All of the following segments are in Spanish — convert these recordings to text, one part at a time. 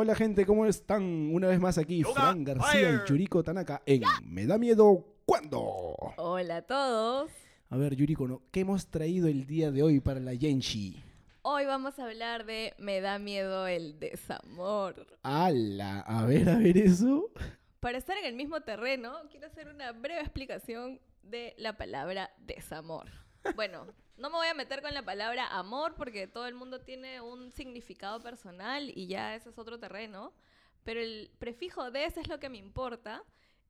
Hola gente, ¿cómo están? Una vez más aquí, Fran García y Yuriko Tanaka en Me da miedo cuando. Hola a todos. A ver, Yuriko, ¿no? ¿qué hemos traído el día de hoy para la Yenshi? Hoy vamos a hablar de Me da miedo el desamor. ¡Hala! A ver, a ver eso. Para estar en el mismo terreno, quiero hacer una breve explicación de la palabra desamor. Bueno, no me voy a meter con la palabra amor porque todo el mundo tiene un significado personal y ya ese es otro terreno. Pero el prefijo des es lo que me importa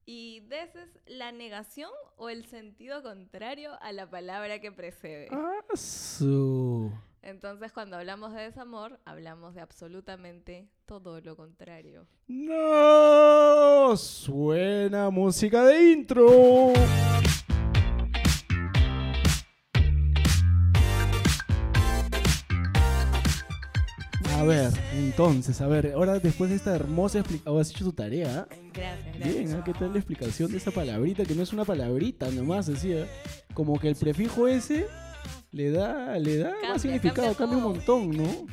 y des es la negación o el sentido contrario a la palabra que precede. Ah, su. Entonces, cuando hablamos de desamor, hablamos de absolutamente todo lo contrario. ¡No! Suena música de intro. Ver, entonces, a ver, ahora después de esta hermosa explicación, has hecho tu tarea. Gracias, gracias. Bien, ¿ah? ¿qué tal la explicación de esa palabrita? Que no es una palabrita nomás, decía. Como que el prefijo ese le da, le da Cambia, más significado, cambia cambia un montón, ¿no?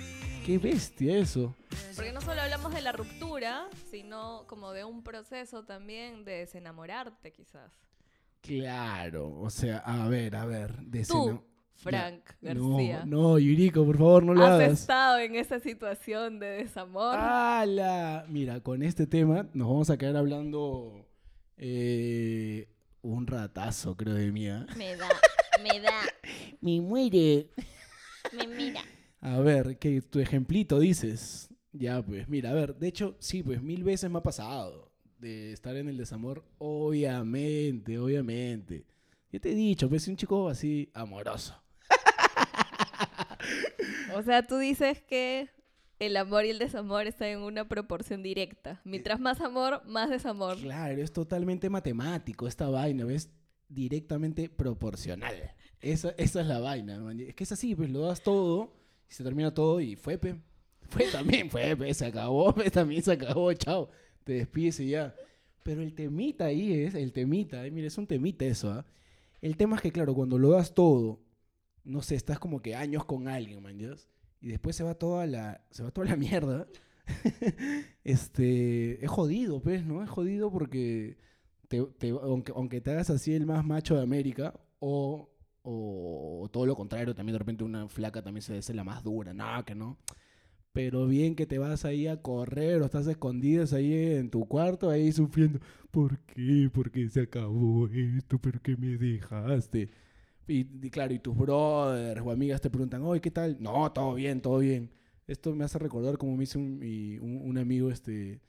Qué bestia eso. Porque no solo hablamos de la ruptura, sino como de un proceso también de desenamorarte, quizás. Claro, o sea, a ver, a ver, Tú, Frank Ya. García, No, no, Yuriko, por favor, no lo has hagas. estado en esa situación de desamor. ¡Hala! Mira, con este tema nos vamos a quedar hablando eh, un ratazo, creo, de mía. Me da, me da, Me muere. me mira. A ver, que tu ejemplito dices. Ya, pues, mira, a ver, de hecho, sí, pues mil veces me ha pasado de estar en el desamor, obviamente, obviamente. Ya te he dicho, pues, un chico así amoroso. O sea, tú dices que el amor y el desamor están en una proporción directa. Mientras más amor, más desamor. Claro, es totalmente matemático esta vaina, ¿ves? Directamente proporcional. Esa, esa es la vaina, man. Es que es así, pues lo das todo y se termina todo y fue, pe. Fue también, fue, pe, se acabó, pe, también se acabó, chao. Te despides y ya. Pero el temita ahí es, el temita, eh, mira, es un temita eso, ¿ah? El tema es que, claro, cuando lo das todo, no sé, estás como que años con alguien, man, ¿ya? Y después se va toda la, se va toda la mierda. este, es jodido, pues, ¿no? Es jodido porque te, aunque, aunque te hagas así el más macho de América, o, o, todo lo contrario, también de repente una flaca también se hace la más dura, no, que no. Pero bien que te vas ahí a correr o estás escondidas ahí en tu cuarto, ahí sufriendo. ¿Por qué? ¿Por qué se acabó esto? ¿Por qué me dejaste? Y, y claro, y tus brothers o amigas te preguntan, oye, ¿qué tal? No, todo bien, todo bien. Esto me hace recordar como me hizo un, mi- un- un amigo, este,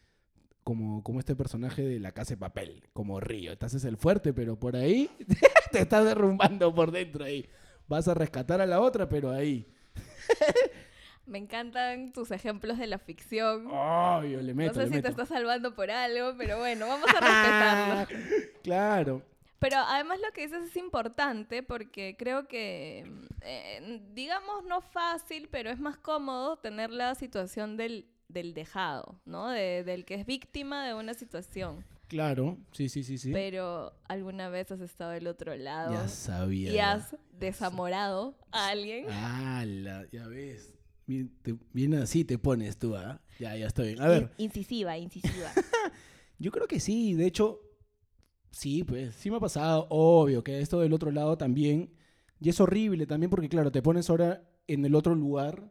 como, como este personaje de La Casa de Papel, como Río. Te haces el fuerte, pero por ahí te estás derrumbando por dentro ahí. Vas a rescatar a la otra, pero ahí. Me encantan tus ejemplos de la ficción. Obvio, le meto, no sé le si te estás salvando por algo, pero bueno, vamos a respetarlo. claro. Pero además lo que dices es importante porque creo que, eh, digamos, no fácil, pero es más cómodo tener la situación del, del dejado, ¿no? De- del que es víctima de una situación. Claro, sí, sí, sí, sí. Pero alguna vez has estado del otro lado ya sabía. y has desamorado a alguien. Ala, ya ves. Bien así te pones tú, ¿ah? Ya, ya estoy bien. A ver, In- incisiva, incisiva. yo creo que sí. De hecho, sí, pues, sí me ha pasado. Obvio que esto del otro lado también. Y es horrible también porque, claro, te pones ahora en el otro lugar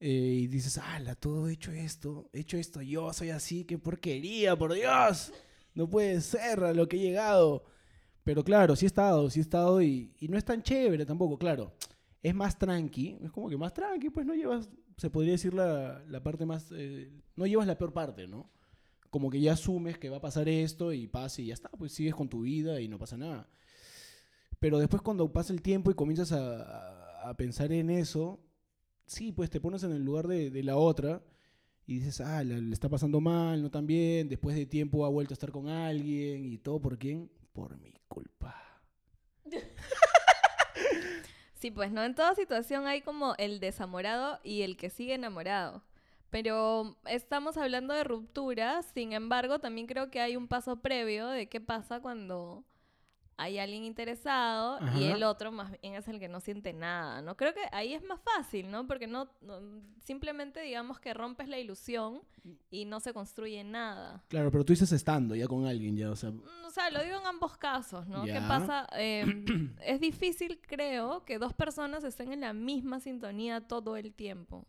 eh, y dices, ala, todo he hecho esto, he hecho esto, yo soy así, qué porquería, por Dios. No puede ser a lo que he llegado. Pero claro, sí he estado, sí he estado y, y no es tan chévere tampoco, claro. Es más tranqui, es como que más tranqui, pues no llevas, se podría decir la, la parte más, eh, no llevas la peor parte, ¿no? Como que ya asumes que va a pasar esto y pasa y ya está, pues sigues con tu vida y no pasa nada. Pero después cuando pasa el tiempo y comienzas a, pensar en eso, sí, pues te pones en el lugar de, la otra y dices, ah, le está pasando mal, no tan bien, después de tiempo ha vuelto a estar con alguien y todo, ¿por quién? Por mi culpa. Sí, pues no en toda situación hay como el desamorado y el que sigue enamorado. Pero estamos hablando de ruptura, sin embargo, también creo que hay un paso previo de qué pasa cuando hay alguien interesado y el otro más bien es el que no siente nada, ¿no? Creo que ahí es más fácil, ¿no? Porque no, no- simplemente digamos que rompes la ilusión y no se construye nada. Claro, pero tú dices estando ya con alguien, ya, o sea, Mm, O sea, lo digo en ambos casos, ¿no? ¿Qué pasa? Eh, es difícil, creo, que dos personas estén en la misma sintonía todo el tiempo.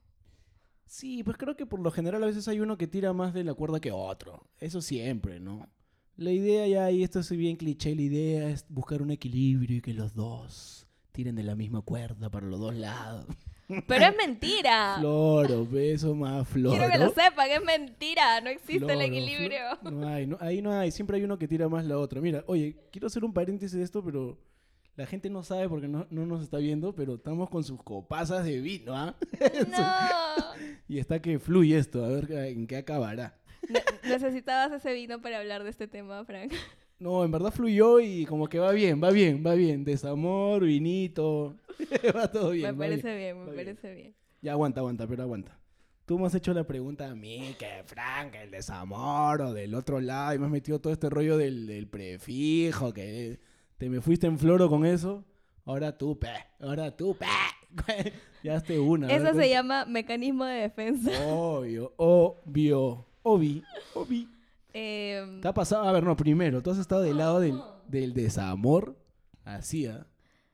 Sí, pues creo que por lo general a veces hay uno que tira más de la cuerda que otro. Eso siempre, ¿no? La idea ya, y esto es bien cliché, la idea es buscar un equilibrio y que los dos tiren de la misma cuerda para los dos lados. Pero es mentira. Floro, beso más floro. Quiero que lo sepan, es mentira. No existe el equilibrio. No hay, no, ahí no hay, siempre hay uno que tira más la otra. Mira, oye, quiero hacer un paréntesis de esto, pero la gente no sabe porque no, no nos está viendo, pero estamos con sus copazas de vino, ¿ah? No. Y está que fluye esto, a ver en qué acabará. Ne- necesitabas ese vino para hablar de este tema, Frank. No, en verdad fluyó y como que va bien, va bien, va bien. Desamor, vinito, va todo bien. me parece bien, me bien. parece bien. Ya aguanta, aguanta, pero aguanta. Tú me has hecho la pregunta a mí, que Frank, el desamor o del otro lado, y me has metido todo este rollo del, del prefijo, que te me fuiste en floro con eso. Ahora tú, pe, ahora tú, pe. ya esté una. Eso se llama mecanismo de defensa. Obvio, obvio, obi, obi. Em, ¿Te ha pasado? A ver, no, primero, tú has estado del lado del, del desamor, así, ¿ah?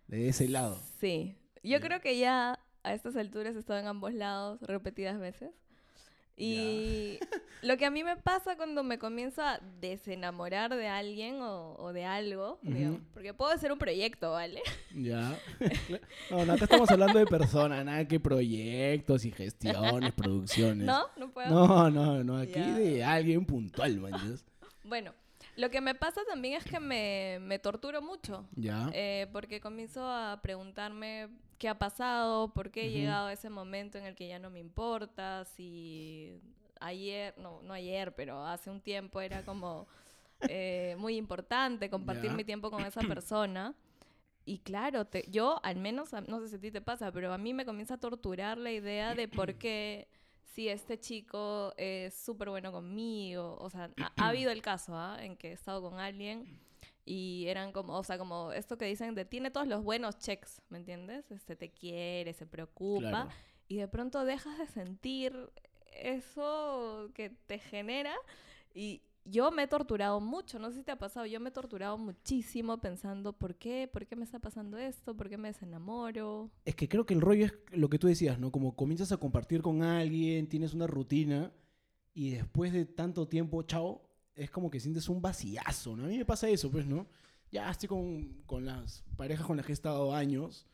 De ese lado. sí. Yo creo que ya a estas alturas he estado en ambos lados repetidas veces. Y lo que a mí me pasa cuando me comienzo a desenamorar de alguien o, o de algo, digamos, porque puedo hacer un proyecto, ¿vale? Ya. No, no, acá estamos hablando de personas, nada que proyectos y gestiones, producciones. ¿No? No puedo. No, no, no, aquí de alguien puntual, man. Bueno, lo que me pasa también es que me, me torturo mucho. Ya. eh, porque comienzo a preguntarme qué ha pasado, por qué he llegado a ese momento en el que ya no me importa, si ayer, no, no ayer, pero hace un tiempo era como eh, muy importante compartir mi tiempo con esa persona. Y claro, te- yo al menos, no sé si a ti te pasa, pero a mí me comienza a torturar la idea de por qué si este chico es súper bueno conmigo, o sea, ha, ha habido el caso ¿ah? en que he estado con alguien y eran como, o sea, como esto que dicen de tiene todos los buenos checks, ¿me entiendes? Este te quiere, se preocupa Claro. y de pronto dejas de sentir eso que te genera y yo me he torturado mucho, no sé si te ha pasado, yo me he torturado muchísimo pensando por qué, por qué me está pasando esto, por qué me desenamoro. Es que creo que el rollo es lo que tú decías, ¿no? Como comienzas a compartir con alguien, tienes una rutina y después de tanto tiempo, chao, es como que sientes un vaciazo, ¿no? A mí me pasa eso, pues, ¿no? Ya estoy con, con las parejas con las que he estado años.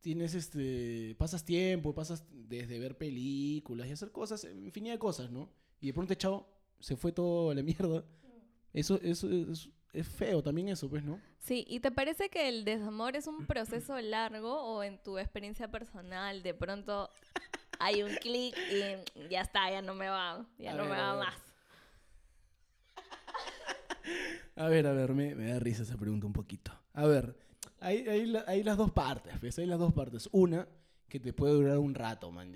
Tienes este. Pasas tiempo, pasas desde ver películas y hacer cosas, infinidad de cosas, ¿no? Y de pronto, chao, se fue todo a la mierda. Eso, eso es, es feo también, eso, pues, ¿no? Sí, ¿y te parece que el desamor es un proceso largo o en tu experiencia personal de pronto hay un clic y ya está, ya no me va, ya A no ver, me va más? A ver, a ver, me, me da risa esa pregunta un poquito. A ver, hay, hay, hay las dos partes, pues, hay las dos partes. Una, que te puede durar un rato, man.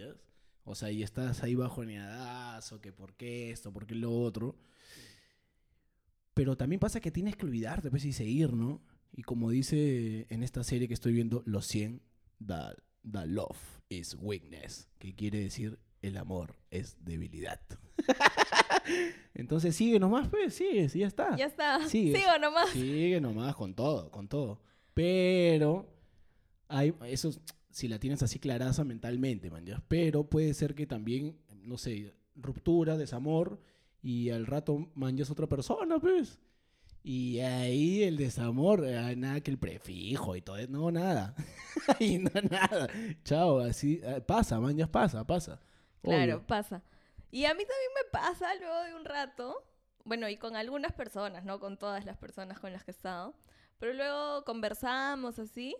O sea, y estás ahí bajo o que por qué esto, por qué lo otro. Pero también pasa que tienes que olvidarte, pues, y seguir, ¿no? Y como dice en esta serie que estoy viendo, Los 100, the, the love is weakness, que quiere decir el amor es debilidad. Entonces sigue nomás, pues, sigue, sí, ya está. Ya está, Sigues. sigo nomás. Sigue nomás con todo, con todo. Pero hay eso si la tienes así claraza mentalmente, man, ¿ya? Pero puede ser que también, no sé, ruptura, desamor y al rato manjas otra persona, pues. Y ahí el desamor, nada que el prefijo y todo, eso, no, nada. y no, nada. Chao, así, ah, pasa, man, ya pasa, pasa. Claro, Obvio. pasa. Y a mí también me pasa luego de un rato, bueno, y con algunas personas, no con todas las personas con las que he estado, pero luego conversamos así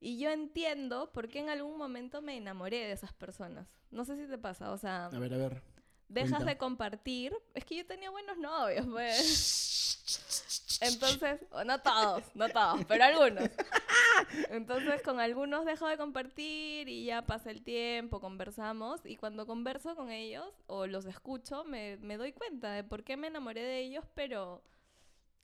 y yo entiendo por qué en algún momento me enamoré de esas personas. No sé si te pasa, o sea, A ver, a ver. dejas cuenta. de compartir. Es que yo tenía buenos novios, pues. Entonces, no todos, no todos, pero algunos. Entonces, con algunos dejo de compartir y ya pasa el tiempo, conversamos. Y cuando converso con ellos o los escucho, me, me doy cuenta de por qué me enamoré de ellos, pero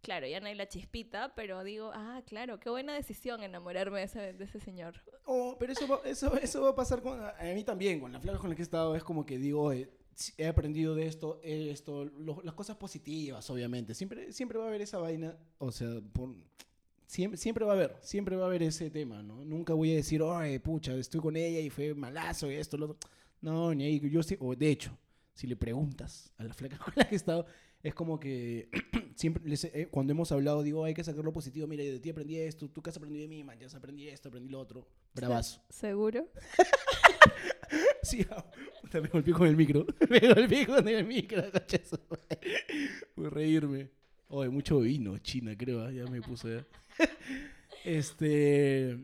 claro, ya no hay la chispita, pero digo, ah, claro, qué buena decisión enamorarme de ese, de ese señor. Oh, pero eso va, eso, eso va a pasar con, a mí también, con la flaca con la que he estado, es como que digo, eh, he aprendido de esto, esto, lo- las cosas positivas, obviamente. Siempre, siempre va a haber esa vaina, o sea, por- siempre, siempre va a haber, siempre va a haber ese tema, ¿no? Nunca voy a decir, ay, pucha, estoy con ella y fue malazo y esto, lo otro. No, ni ahí, yo sí, o de hecho, si le preguntas a la flaca con la que he estado, es como que siempre, les eh, cuando hemos hablado, digo, hay que sacar lo positivo, mira, de ti aprendí esto, tú qué has aprendido de mí, man, ya has aprendí esto, aprendí lo otro, bravazo. ¿Seguro? Sí, ah, puta, me golpeé con el micro. Me golpeé con el micro, cachazo. Por reírme. Oye, mucho vino, China, creo. ah, Ya me puse. ya. Este.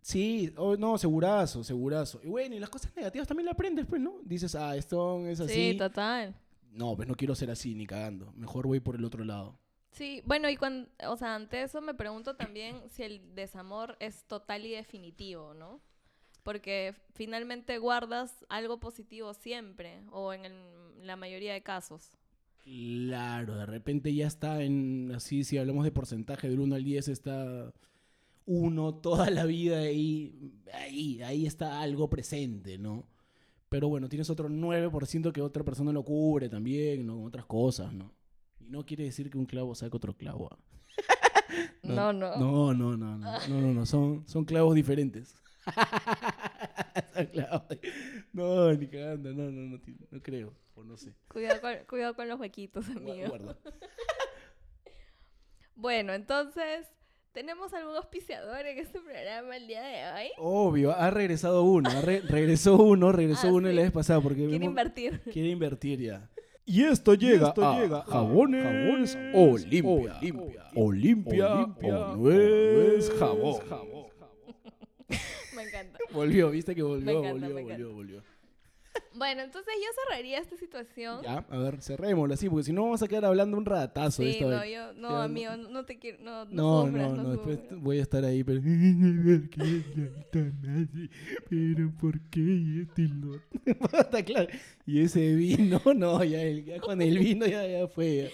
Sí, oh, no, segurazo, segurazo. Y bueno, y las cosas negativas también las aprendes, pues, ¿no? Dices, ah, esto es así. Sí, total. No, pues no quiero ser así, ni cagando. Mejor voy por el otro lado. Sí, bueno, y cuando, o sea, ante eso me pregunto también si el desamor es total y definitivo, ¿no? Porque finalmente guardas algo positivo siempre, o en el- la mayoría de casos. Claro, de repente ya está en, así, si hablamos de porcentaje del 1 al 10, está 1 toda la vida ahí, ahí, ahí está algo presente, ¿no? Pero bueno, tienes otro 9% que otra persona lo cubre también, ¿no? Con otras cosas, ¿no? Y no quiere decir que un clavo saque otro clavo. ¿ah? No, no. No, no, no, no, no, no, no, son, son clavos diferentes. Son clavos. No, ni cagando, no, no, no, no creo, o no sé. Cuidado con, cuidado con los huequitos, amigo. Guarda. Bueno, entonces, ¿tenemos algún auspiciador en este programa el día de hoy? Obvio, ha regresado uno, ha re- regresó uno, regresó Ah, uno sí. la vez pasada porque Quiere invertir. quiere invertir ya. Y esto llega, esto a llega a jabones, Jabones Olimpia. Olimpia. Olimpia, Olimpia o no es jabón. jabón. Me encanta. Volvió, viste que volvió, encanta, volvió, me volvió, volvió. Bueno, entonces yo cerraría esta situación. Ya, a ver, cerrémoslo así, porque si no vamos a quedar hablando un ratazo de Sí, esta no, vez. yo, no, Ya, amigo, no te quiero, no, no, No, sufras, no, no, no, después voy a estar ahí, pero... pero ¿por qué? Este lo. Está claro. Y ese vino, no, ya, el- ya con el vino ya, ya fue.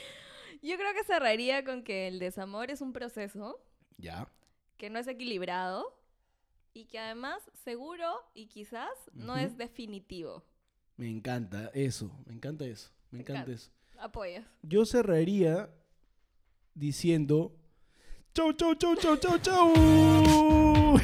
Yo creo que cerraría con que el desamor es un proceso Ya. que no es equilibrado y que además seguro y quizás no es definitivo. Me encanta eso, me encanta eso, me encanta. eso. Apoyas. Yo cerraría diciendo... Chau, chau, chau, chau, chau, chau.